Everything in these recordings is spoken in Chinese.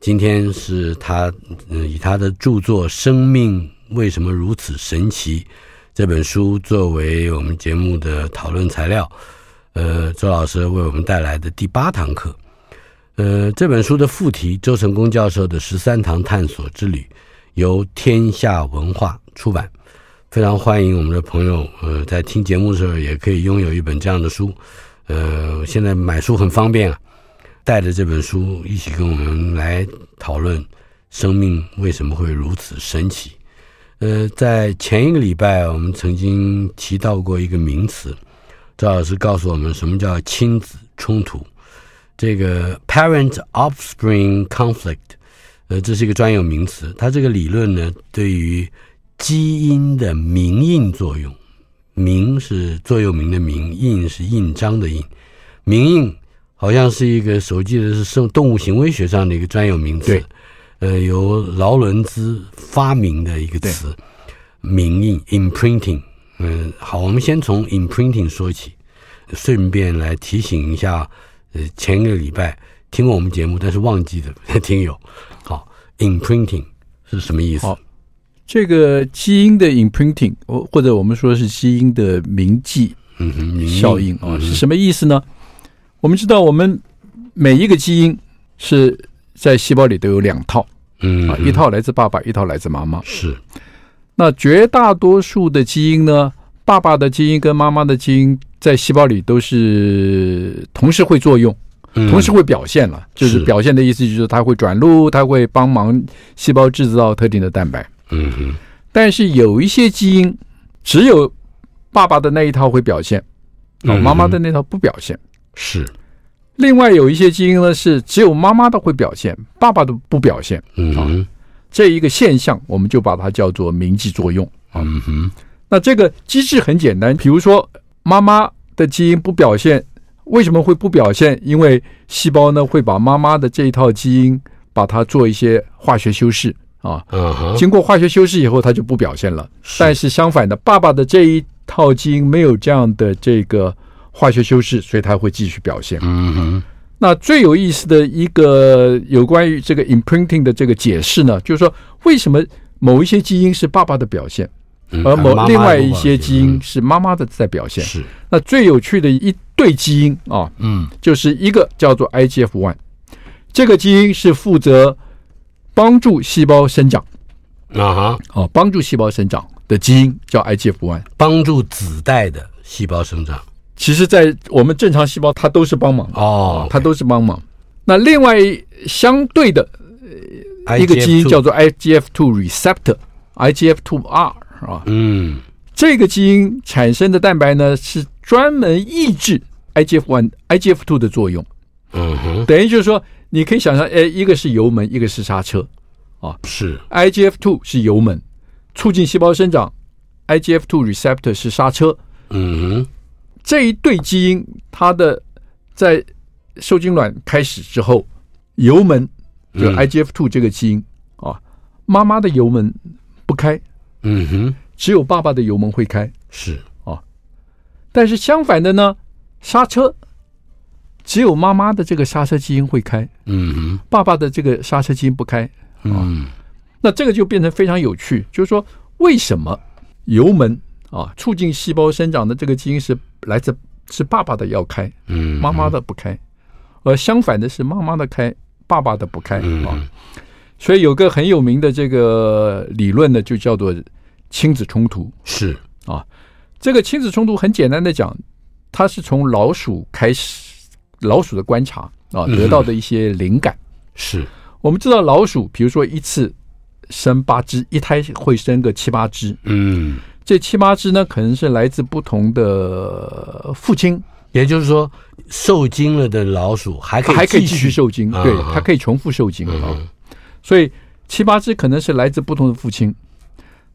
今天是他，嗯，以他的著作《生命为什么如此神奇》这本书作为我们节目的讨论材料，呃，周老师为我们带来的第八堂课。呃，这本书的副题《周成功教授的十三堂探索之旅》，由天下文化出版。非常欢迎我们的朋友，呃，在听节目的时候也可以拥有一本这样的书。呃，现在买书很方便啊。带着这本书一起跟我们来讨论生命为什么会如此神奇。呃，在前一个礼拜，我们曾经提到过一个名词，赵老师告诉我们什么叫亲子冲突。这个 parent-offspring conflict，呃，这是一个专有名词。它这个理论呢，对于基因的铭印作用，铭是座右铭的铭，印是印章的印，铭印。好像是一个，手记的是生动物行为学上的一个专有名词，对，呃，由劳伦兹发明的一个词，名印 （imprinting）。嗯，好，我们先从 imprinting 说起，顺便来提醒一下，呃，前一个礼拜听过我们节目但是忘记的 听友，好，imprinting 是什么意思？好，这个基因的 imprinting，或或者我们说是基因的铭记，嗯哼，效应啊，是什么意思呢？我们知道，我们每一个基因是在细胞里都有两套，嗯，啊，一套来自爸爸，一套来自妈妈。是，那绝大多数的基因呢，爸爸的基因跟妈妈的基因在细胞里都是同时会作用，同时会表现了，就是表现的意思就是它会转录，它会帮忙细胞制造特定的蛋白。嗯哼，但是有一些基因只有爸爸的那一套会表现，哦，妈妈的那套不表现。是，另外有一些基因呢，是只有妈妈的会表现，爸爸的不表现。嗯哼，这一个现象，我们就把它叫做铭记作用。嗯哼，那这个机制很简单，比如说妈妈的基因不表现，为什么会不表现？因为细胞呢会把妈妈的这一套基因，把它做一些化学修饰啊。经过化学修饰以后，它就不表现了。但是相反的，爸爸的这一套基因没有这样的这个。化学修饰，所以它会继续表现。嗯哼，那最有意思的一个有关于这个 imprinting 的这个解释呢，就是说为什么某一些基因是爸爸的表现，而某另外一些基因是妈妈的在表现。是，那最有趣的一对基因啊，嗯，就是一个叫做 IGF one，这个基因是负责帮助细胞生长。啊哈，哦，帮助细胞生长的基因叫 IGF one，帮助子代的细胞生长。其实，在我们正常细胞，它都是帮忙哦，它都是帮忙。那另外相对的一个基因叫做 IGF-2 receptor，IGF-2R 是吧？嗯，这个基因产生的蛋白呢，是专门抑制 IGF-1、IGF-2 的作用。嗯哼，等于就是说，你可以想象，哎，一个是油门，一个是刹车啊。是 IGF-2 是油门，促进细胞生长；IGF-2 receptor 是刹车。嗯哼。这一对基因，它的在受精卵开始之后，油门就 IGF two 这个基因啊，妈妈的油门不开，嗯哼，只有爸爸的油门会开，是。啊。但是相反的呢，刹车只有妈妈的这个刹车基因会开，嗯哼，爸爸的这个刹车基因不开，嗯，那这个就变成非常有趣，就是说为什么油门啊促进细胞生长的这个基因是。来自是爸爸的要开，嗯，妈妈的不开，而相反的是妈妈的开，爸爸的不开啊。所以有个很有名的这个理论呢，就叫做亲子冲突。是啊，这个亲子冲突很简单的讲，它是从老鼠开始，老鼠的观察啊得到的一些灵感。是我们知道老鼠，比如说一次生八只，一胎会生个七八只。嗯，这七八只呢，可能是来自不同的父亲。也就是说，受精了的老鼠还可以还可以继续受精，对，它可以重复受精啊。所以七八只可能是来自不同的父亲。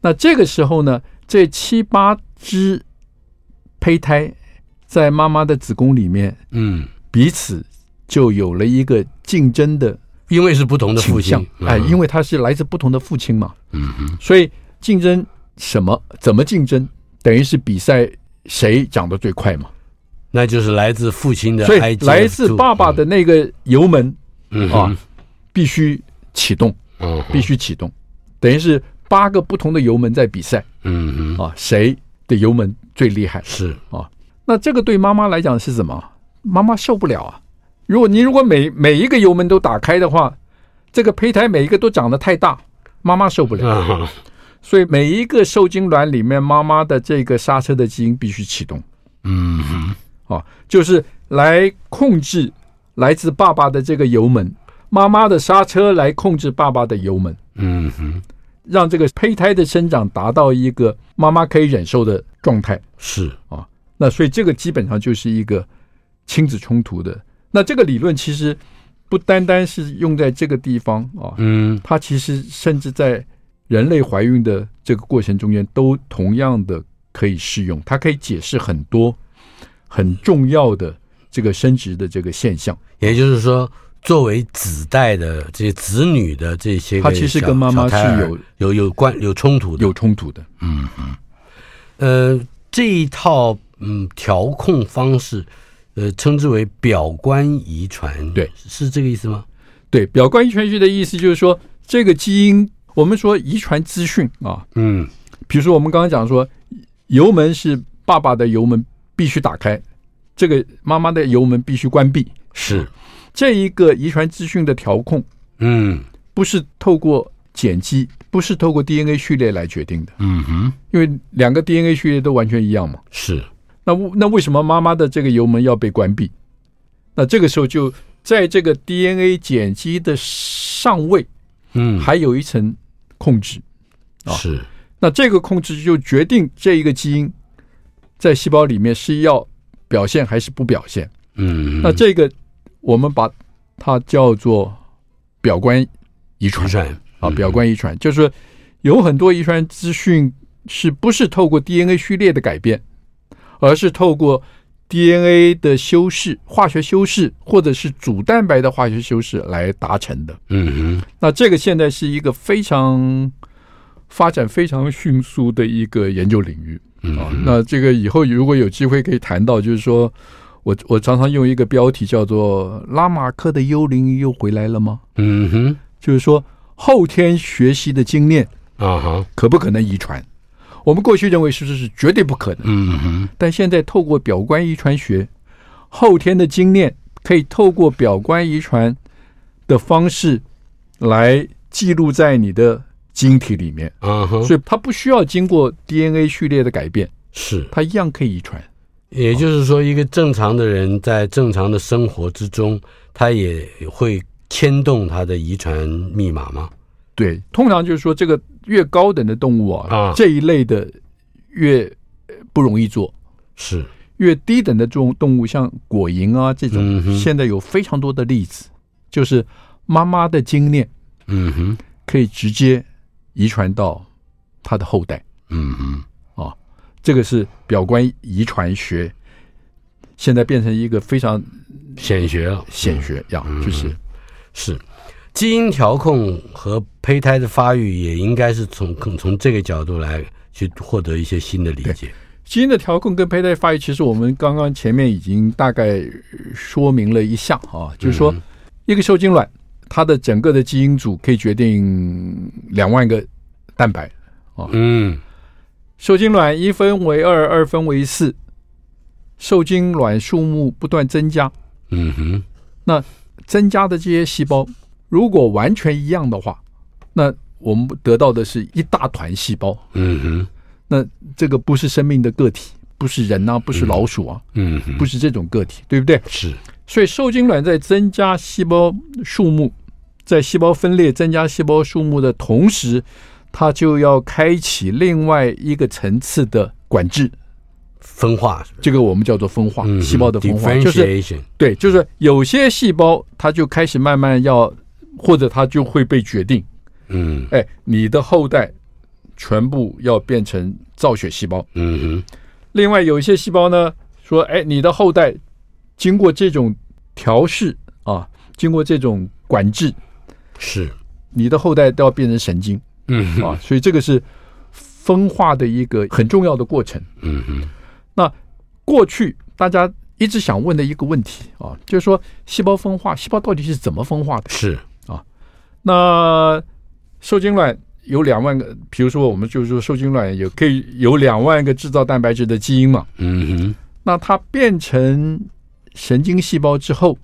那这个时候呢，这七八只胚胎在妈妈的子宫里面，嗯，彼此就有了一个竞争的，因为是不同的父亲，哎，因为它是来自不同的父亲嘛，嗯嗯，所以竞争什么？怎么竞争？等于是比赛谁长得最快嘛。那就是来自父亲的，所以来自爸爸的那个油门，嗯啊，必须启动，嗯，必须启动，等于是八个不同的油门在比赛，嗯啊，谁的油门最厉害？是啊，那这个对妈妈来讲是什么？妈妈受不了啊！如果你如果每每一个油门都打开的话，这个胚胎每一个都长得太大，妈妈受不了。所以每一个受精卵里面，妈妈的这个刹车的基因必须启动。嗯。啊，就是来控制来自爸爸的这个油门，妈妈的刹车来控制爸爸的油门，嗯哼，让这个胚胎的生长达到一个妈妈可以忍受的状态。是啊，那所以这个基本上就是一个亲子冲突的。那这个理论其实不单单是用在这个地方啊，嗯，它其实甚至在人类怀孕的这个过程中间都同样的可以适用，它可以解释很多。很重要的这个生殖的这个现象，也就是说，作为子代的这些子女的这些，他其实跟妈妈是有有有关有冲突的，有冲突的。嗯嗯，呃，这一套嗯调控方式，呃，称之为表观遗传，对，是这个意思吗？对，表观遗传学的意思就是说，这个基因，我们说遗传资讯啊，嗯，比如说我们刚刚讲说，油门是爸爸的油门。必须打开，这个妈妈的油门必须关闭。是这一个遗传资讯的调控，嗯，不是透过碱基，不是透过 DNA 序列来决定的。嗯哼，因为两个 DNA 序列都完全一样嘛。是，那那为什么妈妈的这个油门要被关闭？那这个时候就在这个 DNA 碱基的上位，嗯，还有一层控制啊。是，那这个控制就决定这一个基因。在细胞里面是要表现还是不表现？嗯，那这个我们把它叫做表观遗传啊，表观遗传就是有很多遗传资讯是不是透过 DNA 序列的改变，而是透过 DNA 的修饰、化学修饰，或者是主蛋白的化学修饰来达成的。嗯哼，那这个现在是一个非常发展非常迅速的一个研究领域。啊、哦，那这个以后如果有机会可以谈到，就是说我我常常用一个标题叫做“拉马克的幽灵又回来了吗？”嗯哼，就是说后天学习的经验啊哈，可不可能遗传？我们过去认为是是是绝对不可能，嗯哼，但现在透过表观遗传学，后天的经验可以透过表观遗传的方式来记录在你的。晶体里面，嗯哼，所以它不需要经过 DNA 序列的改变，是它一样可以遗传。也就是说，一个正常的人在正常的生活之中，他也会牵动他的遗传密码吗？对，通常就是说，这个越高等的动物啊，啊。这一类的越不容易做，是。越低等的这种动物，像果蝇啊这种，嗯，现在有非常多的例子，就是妈妈的经验，嗯哼，可以直接。遗传到他的后代，嗯哼，啊，这个是表观遗传学，现在变成一个非常显学了，显学呀，就是是基因调控和胚胎的发育，也应该是从从这个角度来去获得一些新的理解。基因的调控跟胚胎发育，其实我们刚刚前面已经大概说明了一下啊，就是说一个受精卵。它的整个的基因组可以决定两万个蛋白啊，嗯，受精卵一分为二，二分为四，受精卵数目不断增加，嗯哼，那增加的这些细胞如果完全一样的话，那我们得到的是一大团细胞。嗯哼，那这个不是生命的个体，不是人啊，不是老鼠啊，嗯哼，不是这种个体，对不对？是。所以受精卵在增加细胞数目，在细胞分裂增加细胞数目的同时，它就要开启另外一个层次的管制。分化是是，这个我们叫做分化，细胞的分化，嗯、就是对，就是有些细胞它就开始慢慢要，或者它就会被决定，嗯，哎，你的后代全部要变成造血细胞，嗯哼。另外有一些细胞呢，说，哎，你的后代经过这种调试啊，经过这种管制，是。你的后代都要变成神经，嗯啊，所以这个是分化的一个很重要的过程，嗯哼。那过去大家一直想问的一个问题啊，就是说细胞分化，细胞到底是怎么分化的？是。啊，那受精卵有两万个，比如说我们就是说受精卵有可以有两万个制造蛋白质的基因嘛，嗯哼，那它变成神经细胞之后，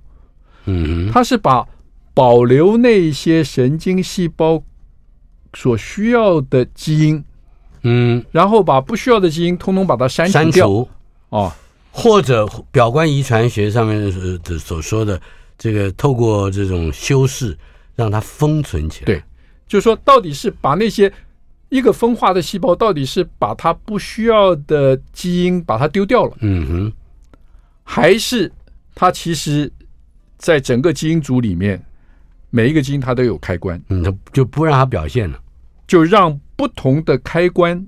嗯哼，它是把保留那些神经细胞所需要的基因。嗯，然后把不需要的基因通通把它删除掉，删除。哦，或者表观遗传学上面的所说的这个，透过这种修饰让它封存起来。对，就是说，到底是把那些一个分化的细胞，到底是把它不需要的基因把它丢掉了，嗯哼，还是它其实在整个基因组里面，每一个基因它都有开关，嗯，它就不让它表现了，就让。不同的开关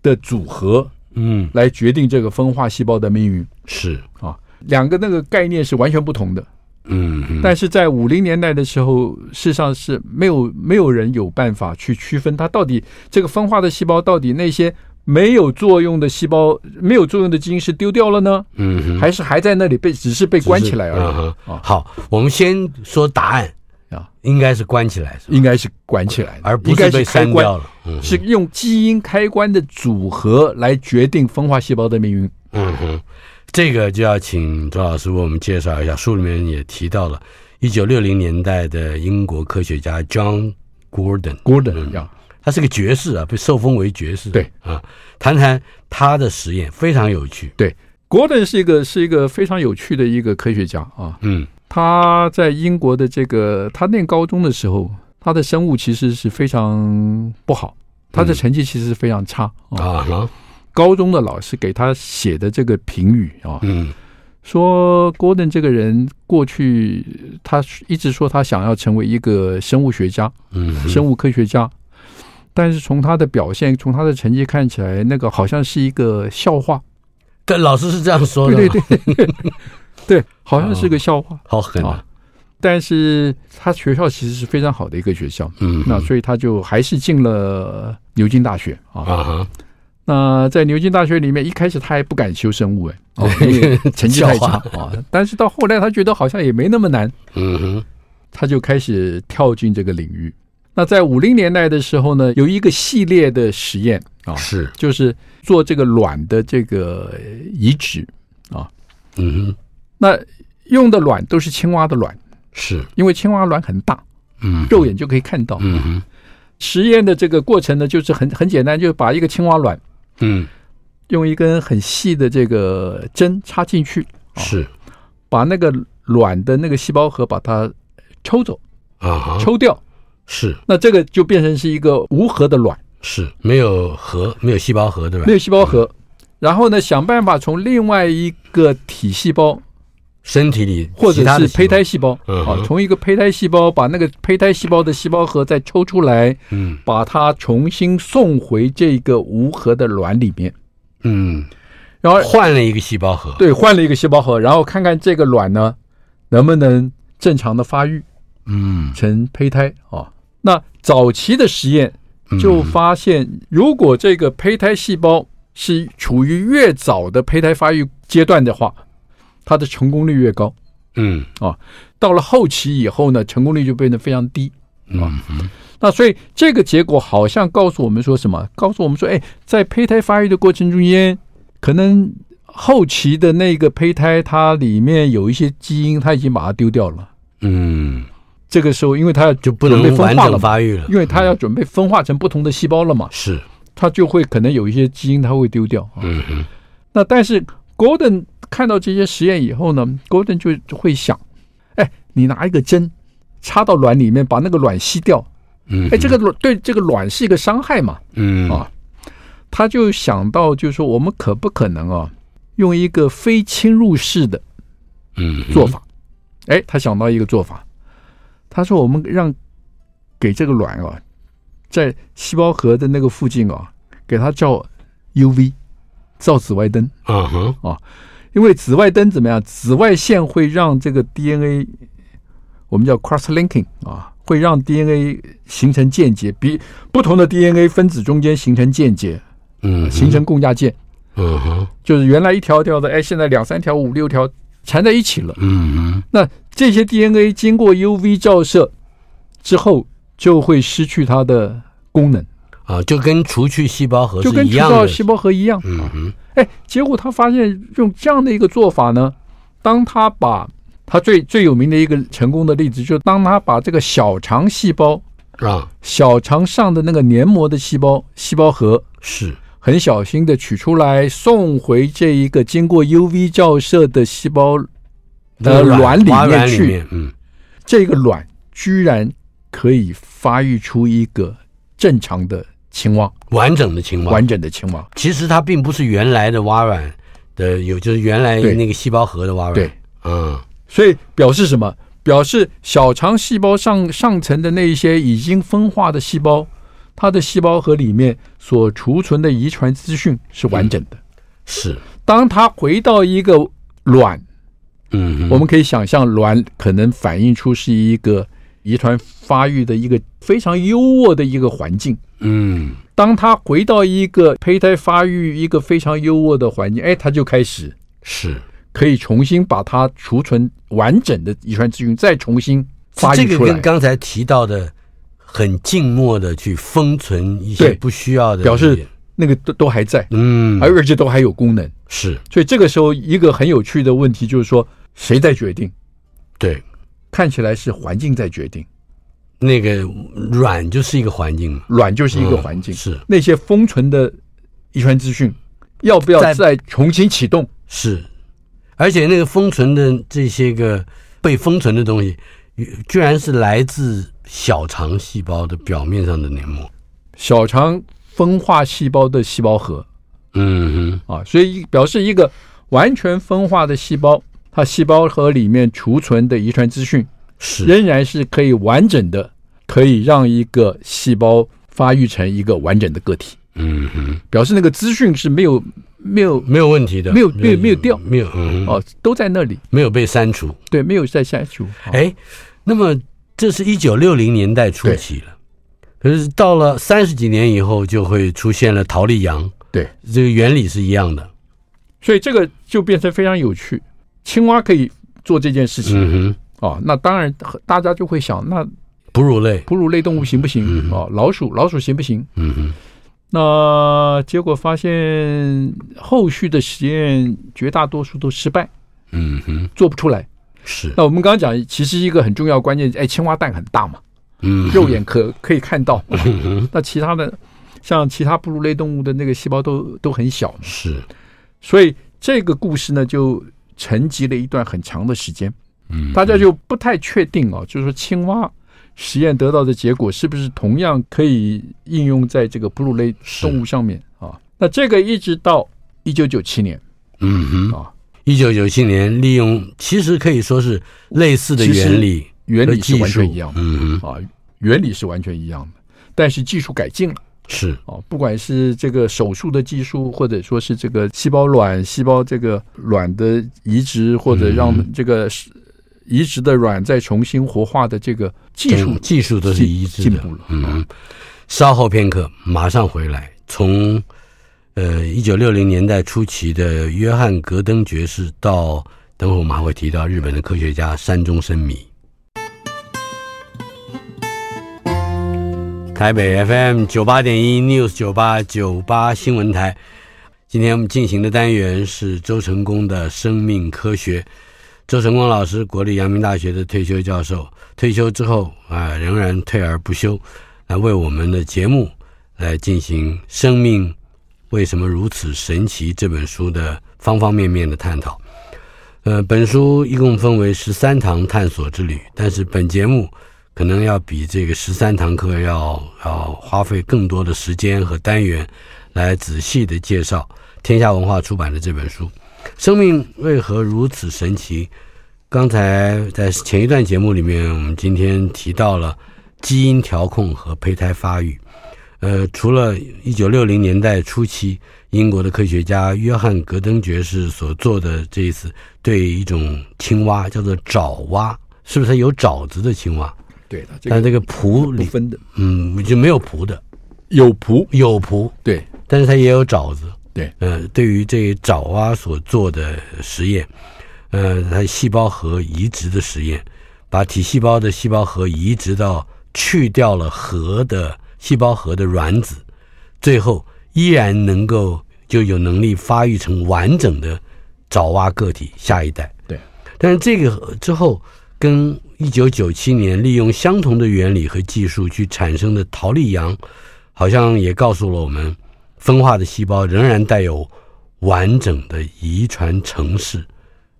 的组合，嗯，来决定这个分化细胞的命运。是。啊，两个那个概念是完全不同的，嗯，但是在五零年代的时候，事实上是没有没有人有办法去区分它到底这个分化的细胞到底那些没有作用的细胞没有作用的基因是丢掉了呢，嗯，还是还在那里被只是被关起来而已。啊，好，我们先说答案。啊，应该是关起来，应该是关起来，而不是被删掉了。嗯，是用基因开关的组合来决定分化细胞的命运。嗯哼，这个就要请周老师为我们介绍一下。书里面也提到了，一九六零年代的英国科学家 John Gordon，Gordon 呀，他是个爵士啊，被受封为爵士。对啊，谈谈他的实验非常有趣。对，Gordon 是一个是一个非常有趣的一个科学家啊。嗯。他在英国的这个，他念高中的时候，他的生物其实是非常不好，他的成绩其实是非常差啊。嗯、高中的老师给他写的这个评语啊，嗯，说 Gordon 这个人过去他一直说他想要成为一个生物学家，嗯，生物科学家，但是从他的表现，从他的成绩看起来，那个好像是一个笑话。对，老师是这样说的。对对对。对，好像是个笑话，哦、好狠啊！但是他学校其实是非常好的一个学校，嗯，那所以他就还是进了牛津大学啊。那在牛津大学里面，一开始他还不敢修生物，哎，哦，因为成绩太差啊。但是到后来，他觉得好像也没那么难，嗯哼，他就开始跳进这个领域。那在五零年代的时候呢，有一个系列的实验啊，是就是做这个卵的这个移植啊，嗯哼。那用的卵都是青蛙的卵，是因为青蛙卵很大，嗯，肉眼就可以看到。嗯哼，实验的这个过程呢，就是很很简单，就是把一个青蛙卵，嗯，用一根很细的这个针插进去，是。把那个卵的那个细胞核把它抽走啊，抽掉，是。那这个就变成是一个无核的卵，是没有核，没有细胞核，对吧？没有细胞核，然后呢，想办法从另外一个体细胞。身体里或者是胚胎细胞，嗯，啊，从一个胚胎细胞把那个胚胎细胞的细胞核再抽出来，嗯，把它重新送回这个无核的卵里面，嗯，然后换了一个细胞核，对，换了一个细胞核，然后看看这个卵呢能不能正常的发育，嗯，成胚胎啊。那早期的实验就发现，如果这个胚胎细胞是处于越早的胚胎发育阶段的话。它的成功率越高，嗯啊，到了后期以后呢，成功率就变得非常低，啊，那所以这个结果好像告诉我们说什么？告诉我们说，哎，在胚胎发育的过程中间，可能后期的那个胚胎它里面有一些基因，它已经把它丢掉了，嗯，这个时候，因为它要就不能完整发育了，因为它要准备分化成不同的细胞了嘛。是，它就会可能有一些基因它会丢掉。嗯哼。那但是 Gordon 看到这些实验以后呢，Gordon 就会想，哎，你拿一个针插到卵里面，把那个卵吸掉。嗯，哎，这个卵对这个卵是一个伤害嘛？嗯啊，他就想到，就是说，我们可不可能啊，用一个非侵入式的嗯做法？哎，他想到一个做法，他说，我们让给这个卵啊，在细胞核的那个附近啊，给它照 UV，照紫外灯。嗯哼啊，因为紫外灯怎么样？紫外线会让这个 DNA，我们叫 cross-linking 啊。会让 DNA 形成间接，比不同的 DNA 分子中间形成间接，嗯，形成共价键，嗯哼，就是原来一条条的，哎，现在两三条、五六条缠在一起了，嗯哼，那这些 DNA 经过 UV 照射之后，就会失去它的功能啊，就跟除去细胞核就跟除掉细胞核一样，嗯哼，哎，结果他发现用这样的一个做法呢，当他把他最最有名的一个成功的例子，就是当他把这个小肠细胞啊，小肠上的那个黏膜的细胞细胞核是很小心的取出来，送回这一个经过 UV 照射的细胞的卵里面去，嗯，这个卵居然可以发育出一个正常的青蛙，完整的青蛙，完整的青蛙。其实它并不是原来的蛙卵的，有就是原来那个细胞核的蛙卵，对，嗯。所以表示什么？表示小肠细胞上上层的那一些已经分化的细胞，它的细胞核里面所储存的遗传资讯是完整的。嗯、是，当它回到一个卵，嗯，我们可以想象卵可能反映出是一个遗传发育的一个非常优渥的一个环境。嗯，当他回到一个胚胎发育一个非常优渥的环境，哎，他就开始是。可以重新把它储存完整的遗传资讯，再重新发育出来。这个跟刚才提到的很静默的去封存一些不需要的，表示那个都都还在，嗯，而而且都还有功能。是，所以这个时候一个很有趣的问题就是说，谁在决定？对，看起来是环境在决定。那个卵就是一个环境，卵就是一个环境，嗯、是那些封存的遗传资讯要不要再重新启动？是。而且那个封存的这些个被封存的东西，居然是来自小肠细胞的表面上的黏膜，小肠分化细胞的细胞核，嗯哼啊，所以表示一个完全分化的细胞，它细胞核里面储存的遗传资讯是。仍然是可以完整的，可以让一个细胞发育成一个完整的个体，嗯哼，表示那个资讯是没有。没有没有问题的，没有没有没有掉，没有嗯哦，都在那里，没有被删除，对，没有再删除。哎，那么这是一九六零年代初期了，可是到了三十几年以后，就会出现了桃莉羊，对，这个原理是一样的，所以这个就变成非常有趣。青蛙可以做这件事情，嗯，哦，那当然大家就会想，那哺乳类哺乳类动物行不行？嗯、哦，老鼠老鼠行不行？嗯哼。那结果发现，后续的实验绝大多数都失败，嗯哼，做不出来。是。那我们刚刚讲，其实一个很重要关键，哎，青蛙蛋很大嘛，嗯，肉眼可可以看到。嗯、那其他的，像其他哺乳类动物的那个细胞都都很小，是。所以这个故事呢，就沉积了一段很长的时间。嗯，大家就不太确定哦，就是说青蛙。实验得到的结果是不是同样可以应用在这个哺乳类动物上面啊？那这个一直到一九九七年，嗯哼。啊，一九九七年利用其实可以说是类似的原理，原理是完全一样的，嗯哼。啊，原理是完全一样的，但是技术改进了，是啊，不管是这个手术的技术，或者说是这个细胞卵、细胞这个卵的移植，或者让这个是。移植的卵再重新活化的这个技术，技术都是移植的，进步了。嗯，稍后片刻，马上回来。从呃一九六零年代初期的约翰格登爵士，到等会我们还会提到日本的科学家山中伸弥。台北 FM 九八点一 News 九八九八新闻台，今天我们进行的单元是周成功的生命科学。周成功老师，国立阳明大学的退休教授，退休之后啊，仍然退而不休，来为我们的节目来进行《生命为什么如此神奇》这本书的方方面面的探讨。呃，本书一共分为十三堂探索之旅，但是本节目可能要比这个十三堂课要要花费更多的时间和单元来仔细的介绍天下文化出版的这本书。生命为何如此神奇？刚才在前一段节目里面，我们今天提到了基因调控和胚胎发育。呃，除了一九六零年代初期英国的科学家约翰·格登爵士所做的这一次对一种青蛙叫做爪蛙，是不是它有爪子的青蛙？对的，但这个蹼里分的，嗯，就没有蹼的，有蹼有蹼，对，但是它也有爪子。对，呃，对于这爪蛙所做的实验，呃，它细胞核移植的实验，把体细胞的细胞核移植到去掉了核的细胞核的卵子，最后依然能够就有能力发育成完整的爪蛙个体下一代。对，但是这个之后，跟一九九七年利用相同的原理和技术去产生的桃莉羊，好像也告诉了我们。分化的细胞仍然带有完整的遗传程式，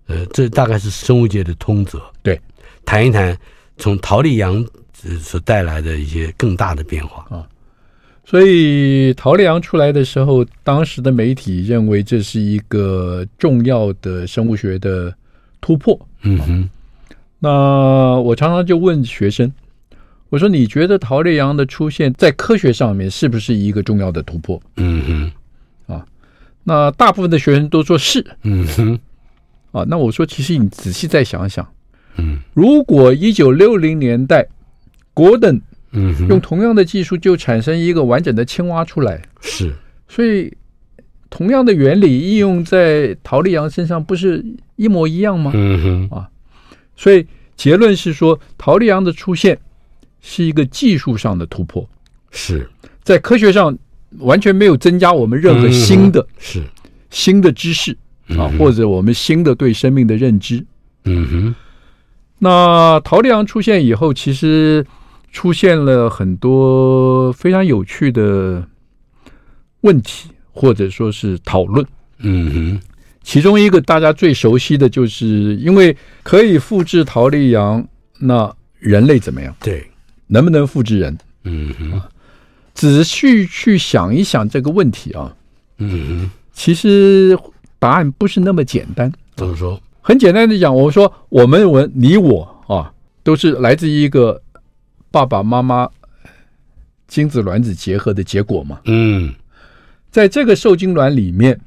呃，这大概是生物界的通则。对，谈一谈从桃莉羊所带来的一些更大的变化啊。所以桃莉羊出来的时候，当时的媒体认为这是一个重要的生物学的突破。嗯哼，那我常常就问学生。我说：“你觉得桃莉羊的出现在科学上面是不是一个重要的突破？”嗯哼，啊，那大部分的学生都说是。嗯哼，啊，那我说，其实你仔细再想想，嗯，如果一九六零年代，戈登，嗯，用同样的技术就产生一个完整的青蛙出来，是，所以同样的原理应用在陶丽阳身上，不是一模一样吗？嗯哼，啊，所以结论是说，陶丽阳的出现。是一个技术上的突破，是在科学上完全没有增加我们任何新的、是新的知识啊，或者我们新的对生命的认知。嗯哼。那陶丽阳出现以后，其实出现了很多非常有趣的问题，或者说是讨论。嗯哼。其中一个大家最熟悉的就是，因为可以复制桃莉羊，那人类怎么样？对。能不能复制人？嗯哼，仔细去想一想这个问题啊，嗯哼，其实答案不是那么简单。怎么说？很简单的讲，我说我们我你我啊，都是来自一个爸爸妈妈精子卵子结合的结果嘛。嗯，在这个受精卵里面，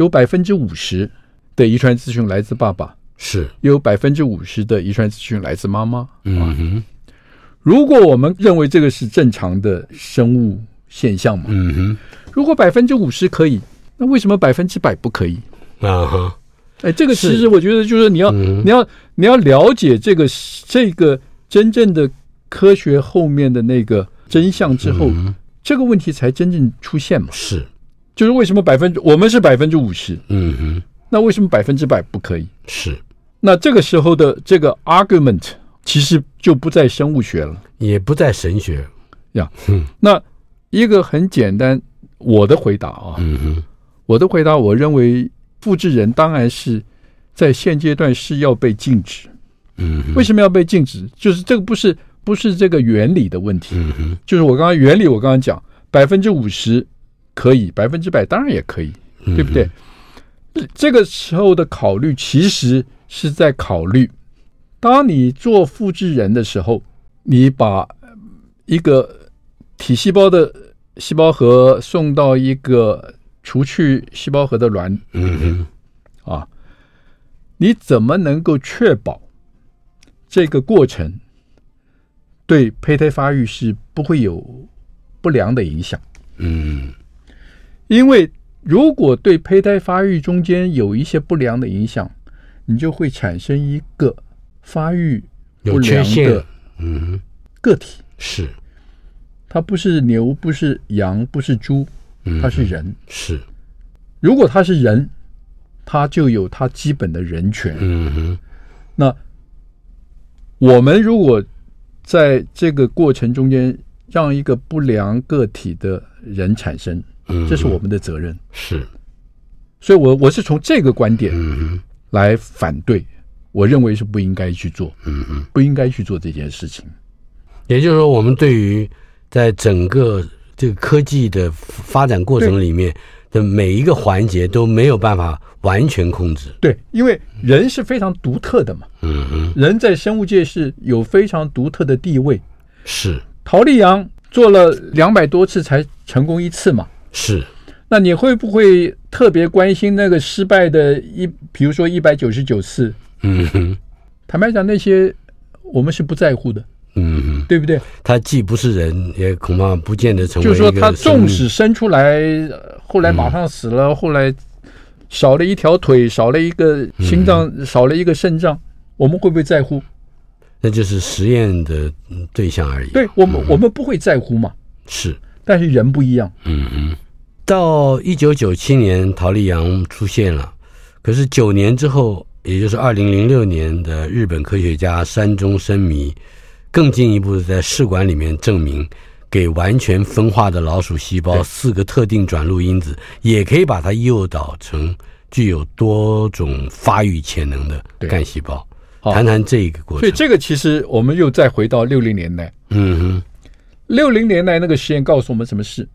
有百分之五十的遗传资讯来自爸爸，是有百分之五十的遗传资讯来自妈妈。嗯哼。如果我们认为这个是正常的生物现象嘛，嗯哼，如果百分之五十可以，那为什么百分之百不可以？啊哈，哎，这个其实我觉得就是你要、嗯、你要你要了解这个这个真正的科学后面的那个真相之后，嗯、这个问题才真正出现嘛。是，就是为什么百分之我们是百分之五十，嗯哼，那为什么百分之百不可以？是，那这个时候的这个 argument。其实就不在生物学了，也不在神学呀。嗯，那一个很简单，我的回答啊，嗯哼，我的回答，我认为复制人当然是在现阶段是要被禁止。嗯，为什么要被禁止？就是这个不是不是这个原理的问题。嗯哼，就是我刚刚原理，我刚刚讲百分之五十可以，百分之百当然也可以，对不对？这个时候的考虑其实是在考虑。当你做复制人的时候，你把一个体细胞的细胞核送到一个除去细胞核的卵，嗯哼，啊，你怎么能够确保这个过程对胚胎发育是不会有不良的影响？嗯，因为如果对胚胎发育中间有一些不良的影响，你就会产生一个。发育不良的嗯个体是，它不是牛，不是羊，不是猪，它是人。是，如果它是人，他就有他基本的人权。嗯哼，那我们如果在这个过程中间让一个不良个体的人产生，这是我们的责任。是，所以我我是从这个观点来反对，我认为是不应该去做，嗯哼，不应该去做这件事情。也就是说，我们对于在整个这个科技的发展过程里面的每一个环节都没有办法完全控制。对，因为人是非常独特的嘛。嗯嗯，人在生物界是有非常独特的地位。是。陶丽阳做了两百多次才成功一次嘛？是。那你会不会特别关心那个失败的一，比如说一百九十九次？嗯哼。坦白讲，那些我们是不在乎的。嗯，对不对？他既不是人，也恐怕不见得成为。就是说，他纵使生出来，后来马上死了，嗯、后来少了一条腿，少了一个心脏，嗯、少了一个肾脏，我们会不会在乎？那就是实验的对象而已。对我们，嗯、我们不会在乎嘛？是，但是人不一样。嗯嗯。到一九九七年，陶丽阳出现了，可是九年之后，也就是二零零六年的日本科学家山中伸弥。更进一步的在试管里面证明，给完全分化的老鼠细胞四个特定转录因子，也可以把它诱导成具有多种发育潜能的干细胞。谈谈这个过程。所以这个其实我们又再回到六零年代。嗯哼，六零年代那个实验告诉我们什么事？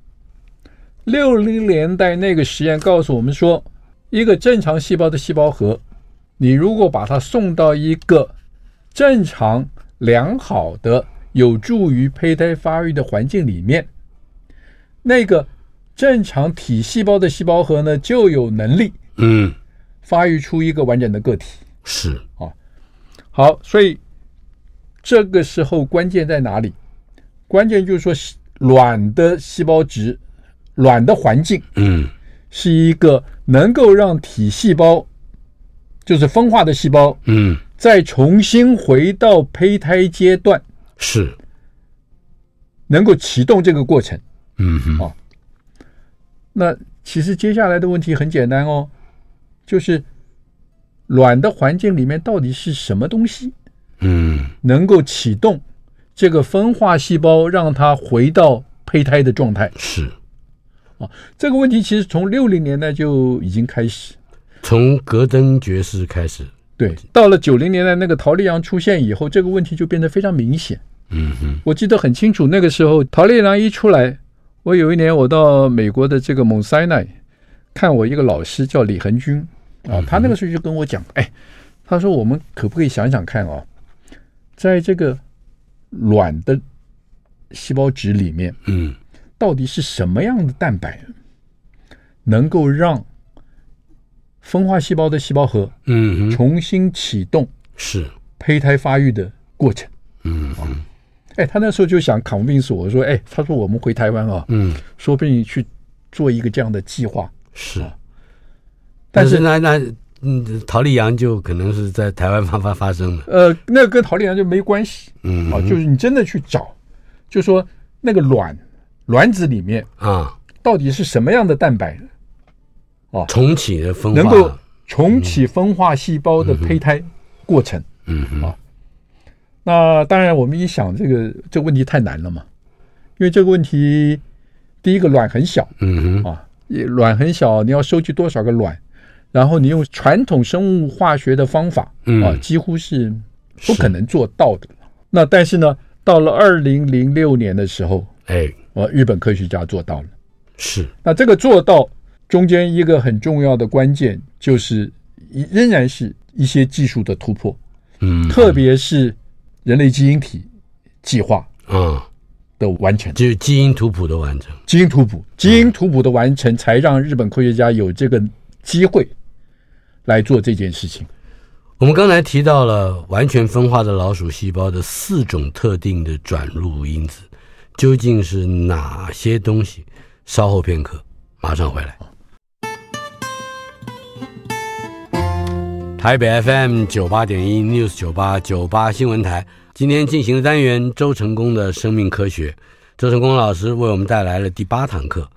六零年代那个实验告诉我们说，一个正常细胞的细胞核，你如果把它送到一个正常。良好的、有助于胚胎发育的环境里面，那个正常体细胞的细胞核呢，就有能力，嗯，发育出一个完整的个体。是啊，好，所以这个时候关键在哪里？关键就是说，卵的细胞质、卵的环境，嗯，是一个能够让体细胞，就是分化的细胞，嗯。再重新回到胚胎阶段，是能够启动这个过程。嗯哼，哦，那其实接下来的问题很简单哦，就是卵的环境里面到底是什么东西？嗯，能够启动这个分化细胞，让它回到胚胎的状态。是，啊，这个问题其实从六零年代就已经开始，从格登爵士开始。对，到了九零年代，那个陶丽阳出现以后，这个问题就变得非常明显。嗯哼，我记得很清楚，那个时候陶丽阳一出来，我有一年我到美国的这个蒙塞奈看我一个老师叫李恒军啊，他那个时候就跟我讲，哎，他说我们可不可以想想看啊，在这个卵的细胞质里面，嗯，到底是什么样的蛋白能够让分化细胞的细胞核，嗯，重新启动是胚胎发育的过程，嗯嗯哎，他那时候就想 convince 我说，哎，他说我们回台湾啊，嗯，说不定去做一个这样的计划，是，但是那那嗯，陶丽阳就可能是在台湾发发发生的，呃，那个跟陶丽阳就没关系，嗯，啊，就是你真的去找，就说那个卵卵子里面啊，到底是什么样的蛋白？哦，重启的分化，能够重启分化细胞的胚胎过程。嗯嗯，啊，那当然，我们一想这个这个问题太难了嘛，因为这个问题，第一个卵很小，嗯哼，啊，卵很小，你要收集多少个卵，然后你用传统生物化学的方法，啊，几乎是不可能做到的。那但是呢，到了二零零六年的时候，哎，我日本科学家做到了，是，那这个做到。中间一个很重要的关键就是，仍然是一些技术的突破，嗯，特别是人类基因体计划啊的完成，就是基因图谱的完成，基因图谱，基因图谱的完成，才让日本科学家有这个机会来做这件事情。我们刚才提到了完全分化的老鼠细胞的四种特定的转录因子，究竟是哪些东西？稍后片刻，马上回来。台北 FM 九八点一 News 九八九八新闻台，今天进行的单元周成功的生命科学，周成功老师为我们带来了第八堂课：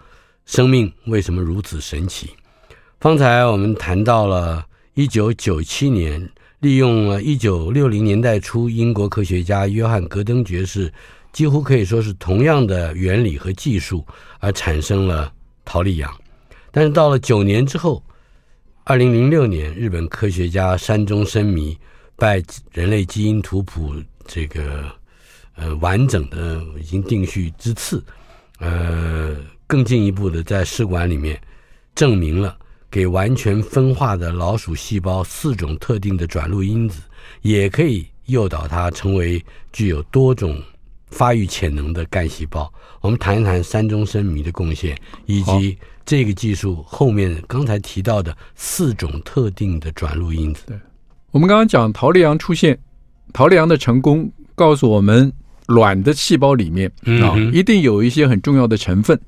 生命为什么如此神奇？方才我们谈到了一九九七年，利用了一九六零年代初英国科学家约翰·格登爵士，几乎可以说是同样的原理和技术而产生了桃莉羊。但是到了九年之后，二零零六年，日本科学家山中伸弥拜人类基因图谱这个呃完整的已经定序之次，呃，更进一步的在试管里面证明了。给完全分化的老鼠细胞四种特定的转录因子，也可以诱导它成为具有多种发育潜能的干细胞。我们谈一谈山中伸弥的贡献，以及这个技术后面刚才提到的四种特定的转录因子。对，我们刚刚讲桃莉羊出现，桃莉羊的成功告诉我们，卵的细胞里面啊，一定有一些很重要的成分。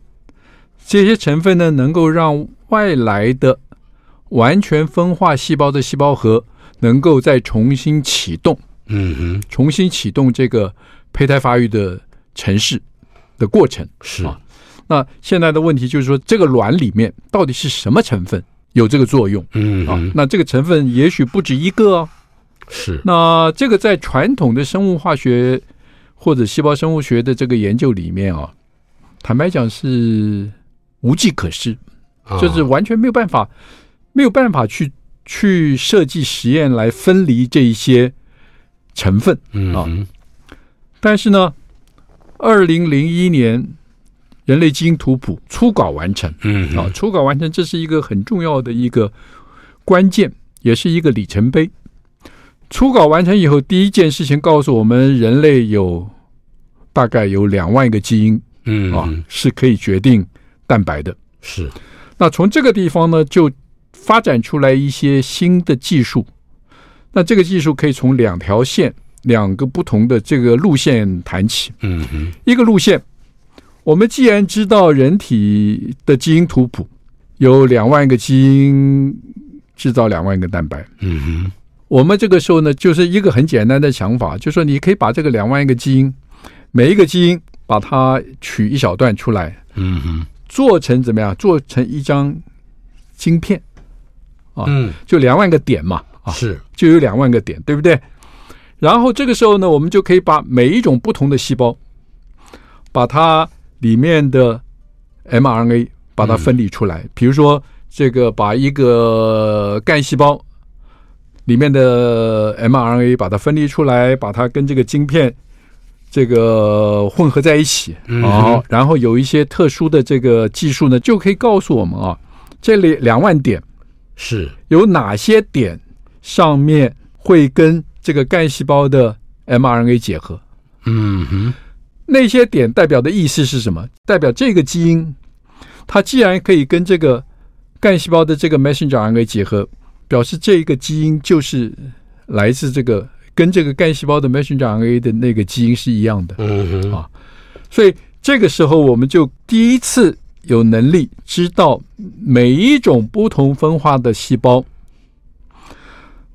这些成分呢，能够让外来的完全分化细胞的细胞核能够再重新启动，嗯哼，重新启动这个胚胎发育的程式的过程是啊。那现在的问题就是说，这个卵里面到底是什么成分有这个作用？嗯啊，那这个成分也许不止一个哦。是。那这个在传统的生物化学或者细胞生物学的这个研究里面啊，坦白讲是。无计可施，就是完全没有办法，没有办法去去设计实验来分离这一些成分啊。但是呢，二零零一年人类基因图谱初稿完成，嗯啊，初稿完成，这是一个很重要的一个关键，也是一个里程碑。初稿完成以后，第一件事情告诉我们，人类有大概有两万个基因，嗯啊，是可以决定。蛋白的是，那从这个地方呢，就发展出来一些新的技术。那这个技术可以从两条线、两个不同的这个路线谈起。嗯哼，一个路线，我们既然知道人体的基因图谱有两万个基因制造两万个蛋白，嗯哼，我们这个时候呢，就是一个很简单的想法，就是说你可以把这个两万个基因，每一个基因把它取一小段出来，嗯哼。做成怎么样？做成一张晶片啊，嗯，就两万个点嘛，啊，是，就有两万个点，对不对？然后这个时候呢，我们就可以把每一种不同的细胞，把它里面的 mRNA 把它分离出来。比如说，这个把一个干细胞里面的 mRNA 把它分离出来，把它跟这个晶片。这个混合在一起，好，然后有一些特殊的这个技术呢，就可以告诉我们啊，这里两万点是有哪些点上面会跟这个干细胞的 mRNA 结合。嗯哼，那些点代表的意思是什么？代表这个基因，它既然可以跟这个干细胞的这个 messenger RNA 结合，表示这一个基因就是来自这个。跟这个干细胞的 messenger RNA 的那个基因是一样的，嗯哼。啊，所以这个时候我们就第一次有能力知道每一种不同分化的细胞，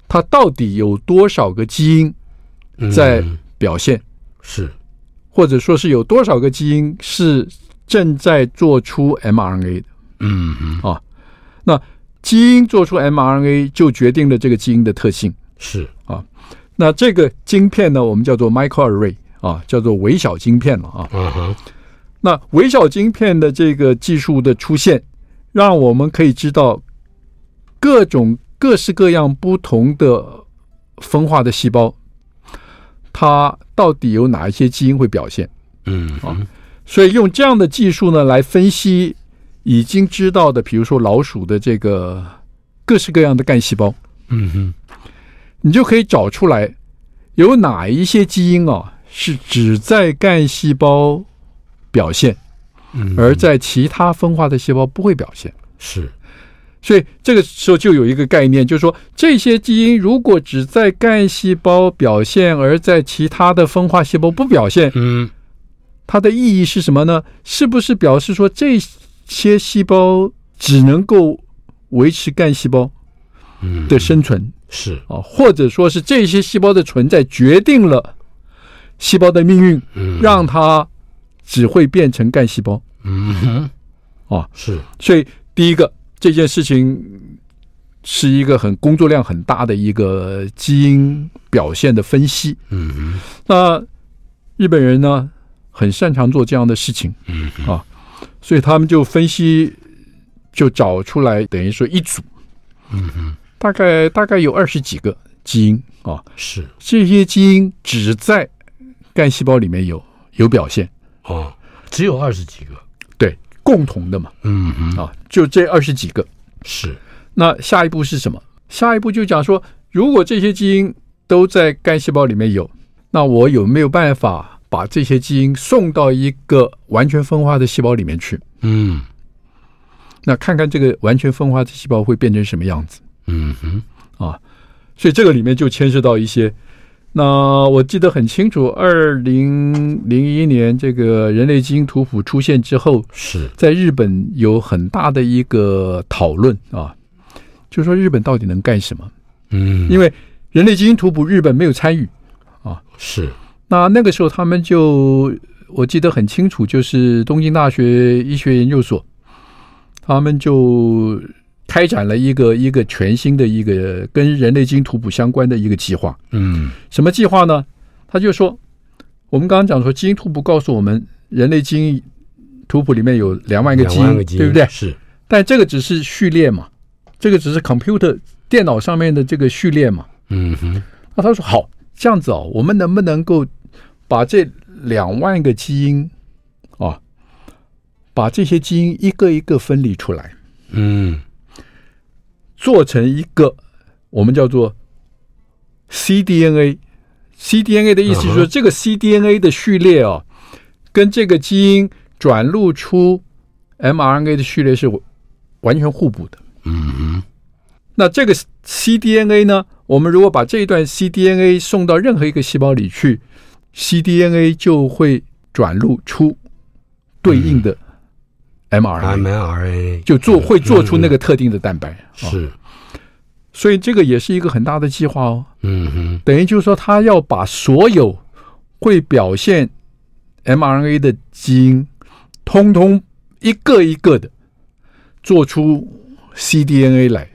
它到底有多少个基因在表现，是，或者说是有多少个基因是正在做出 mRNA 的，嗯哼。啊，那基因做出 mRNA 就决定了这个基因的特性，是。啊。那这个晶片呢，我们叫做 microarray 啊，叫做微小晶片了啊。嗯哼。那微小晶片的这个技术的出现，让我们可以知道各种各式各样不同的分化的细胞，它到底有哪一些基因会表现？嗯啊，所以用这样的技术呢来分析已经知道的，比如说老鼠的这个各式各样的干细胞。嗯哼。你就可以找出来，有哪一些基因啊是只在干细胞表现，而在其他分化的细胞不会表现。是，所以这个时候就有一个概念，就是说这些基因如果只在干细胞表现，而在其他的分化细胞不表现，嗯，它的意义是什么呢？是不是表示说这些细胞只能够维持干细胞的生存？是啊，或者说是这些细胞的存在决定了细胞的命运，嗯，让它只会变成干细胞。嗯哼，啊，是。所以第一个这件事情是一个很工作量很大的一个基因表现的分析。嗯嗯，那日本人呢，很擅长做这样的事情。嗯啊，所以他们就分析，就找出来，等于说一组。嗯嗯，大概大概有二十几个基因啊，是这些基因只在干细胞里面有有表现。哦，只有二十几个，对，共同的嘛。嗯嗯啊，就这二十几个。是。那下一步是什么？下一步就讲说，如果这些基因都在干细胞里面有，那我有没有办法把这些基因送到一个完全分化的细胞里面去？嗯，那看看这个完全分化的细胞会变成什么样子？嗯哼，啊，所以这个里面就牵涉到一些。那我记得很清楚，二零零一年这个人类基因图谱出现之后，是在日本有很大的一个讨论啊。就说日本到底能干什么？嗯，因为人类基因图谱日本没有参与啊。是。那那个时候他们就我记得很清楚，就是东京大学医学研究所，他们就开展了一个一个全新的一个跟人类基因图谱相关的一个计划。嗯，什么计划呢？他就说，我们刚刚讲说基因图谱告诉我们，人类基因图谱里面有两万个基因，基因对不对？是。但这个只是序列嘛。这个只是 computer 电脑上面的这个序列嘛？嗯哼。那他说好，这样子哦，我们能不能够把这两万个基因啊，把这些基因一个一个分离出来，嗯，做成一个我们叫做 cDNA。cDNA 的意思是说，这个 cDNA 的序列哦，跟这个基因转录出 mRNA 的序列是完全互补的。嗯哼，那这个 cDNA 呢？我们如果把这一段 cDNA 送到任何一个细胞里去，cDNA 就会转录出对应的 mRNA，就做会做出那个特定的蛋白。是，所以这个也是一个很大的计划哦。嗯哼，等于就是说，他要把所有会表现 mRNA 的基因，通通一个一个的做出。cDNA 来，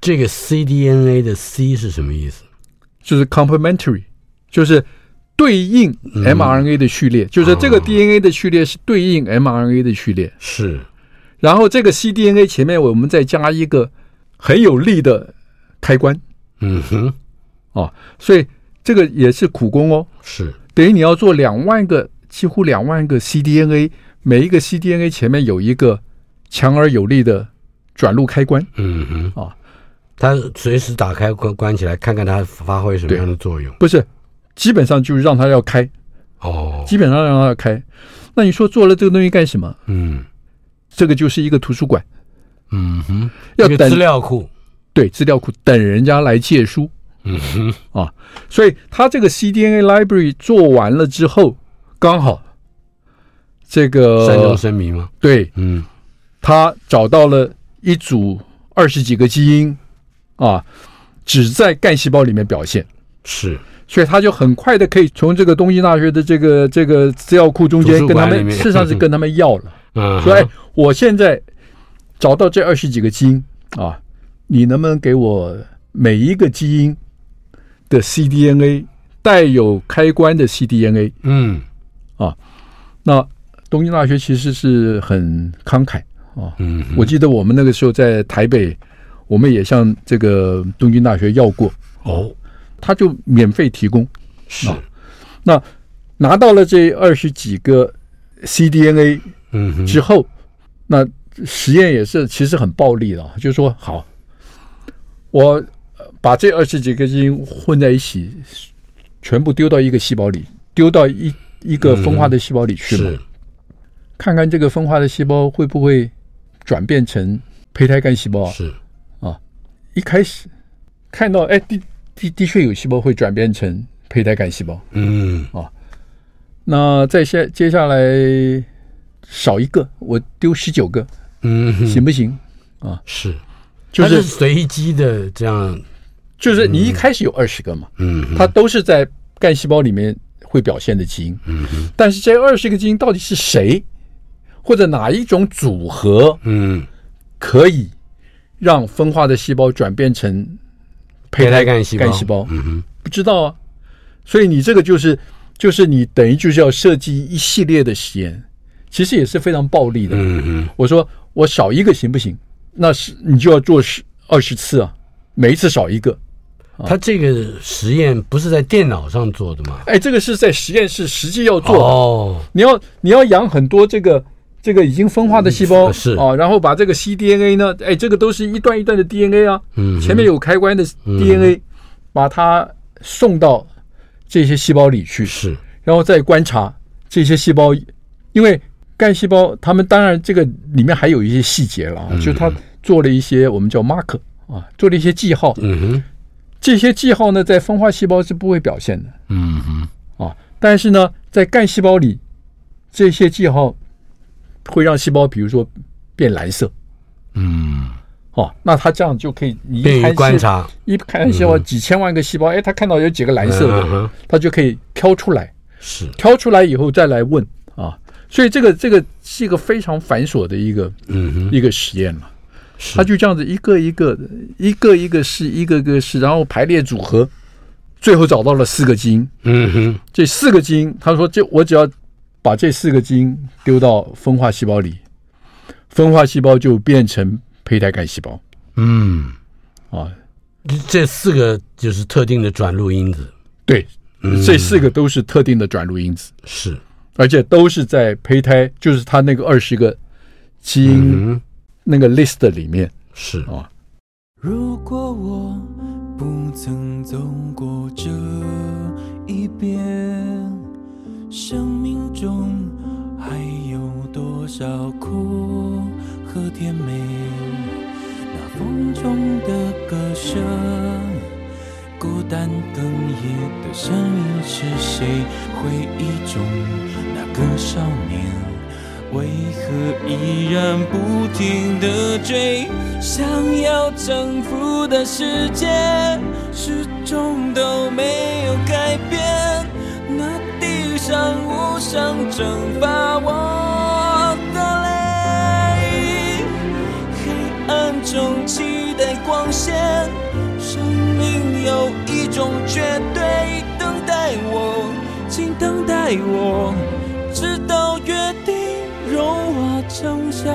这个 cDNA 的 C 是什么意思？就是 complementary，就是对应 mRNA 的序列，嗯、就是这个 DNA 的序列是对应 mRNA 的序列。是，然后这个 cDNA 前面我们再加一个很有力的开关。嗯哼，哦，所以这个也是苦工哦。是，等于你要做两万个，几乎两万个 cDNA，每一个 cDNA 前面有一个强而有力的。转录开关，嗯哼，啊，它随时打开关关起来，看看它发挥什么样的作用。不是，基本上就是让他要开，哦，基本上让他要开。那你说做了这个东西干什么？嗯，这个就是一个图书馆，嗯哼，要等资料库，对，资料库等人家来借书，嗯哼，啊，所以他这个 cDNA library 做完了之后，刚好这个善终声明吗？对，嗯，他找到了。一组二十几个基因啊，只在干细胞里面表现，是，所以他就很快的可以从这个东京大学的这个这个资料库中间跟他们，事实上是跟他们要了，嗯，说哎，我现在找到这二十几个基因啊，你能不能给我每一个基因的 cDNA 带有开关的 cDNA？嗯，啊，那东京大学其实是很慷慨。啊，嗯，我记得我们那个时候在台北，我们也向这个东京大学要过，哦，他就免费提供，是，那拿到了这二十几个 cDNA，嗯，之后，那实验也是其实很暴力的，就是说好，我把这二十几个基因混在一起，全部丢到一个细胞里，丢到一一个分化的细胞里去嘛，看看这个分化的细胞会不会。转变成胚胎干细胞是。啊，一开始看到哎，的的的确有细胞会转变成胚胎干细胞，嗯。啊，那再下接下来少一个，我丢十九个，嗯，行不行？啊？是，就是随机的这样，就是你一开始有二十个嘛，嗯，它都是在干细胞里面会表现的基因，嗯，但是这二十个基因到底是谁？或者哪一种组合，嗯，可以让分化的细胞转变成胚胎干细胞？干细胞，嗯哼，不知道啊。所以你这个就是就是你等于就是要设计一系列的实验，其实也是非常暴力的。嗯嗯，我说我少一个行不行？那是你就要做十二十次啊，每一次少一个。他这个实验不是在电脑上做的吗？哎，这个是在实验室实际要做哦。你要你要养很多这个这个已经分化的细胞、嗯、是。啊，然后把这个 cDNA 呢，哎，这个都是一段一段的 DNA 啊，嗯，前面有开关的 DNA，、嗯、把它送到这些细胞里去，是，然后再观察这些细胞，因为干细胞它们当然这个里面还有一些细节了啊，嗯、就它做了一些我们叫 marker 啊，做了一些记号，嗯哼。这些记号呢，在分化细胞是不会表现的。嗯哼，啊，但是呢，在干细胞里，这些记号会让细胞，比如说变蓝色。嗯，哦、啊，那他这样就可以，你一看观察，一看细胞几千万个细胞，哎，他看到有几个蓝色的，他就可以挑出来。是，挑出来以后再来问啊，所以这个这个是一个非常繁琐的一个嗯哼一个实验了。他就这样子一个一个的，一个一个是，一个一个是，然后排列组合，最后找到了四个基因。嗯哼，这四个基因，他说，这我只要把这四个基因丢到分化细胞里，分化细胞就变成胚胎干细胞。嗯，啊，这四个就是特定的转录因子。对，这四个都是特定的转录因子。是，而且都是在胚胎，就是它那个二十个基因。那个 list 里面是啊。如果我不曾走过这一边，生命中还有多少苦和甜美？那风中的歌声，孤单哽咽的声音是谁？回忆中那个少年。为何依然不停地追？想要征服的世界，始终都没有改变。那上无声蒸发我的泪，黑暗中期待光线。生命有一种绝对，等待我，请等待我，直到约定。融化成笑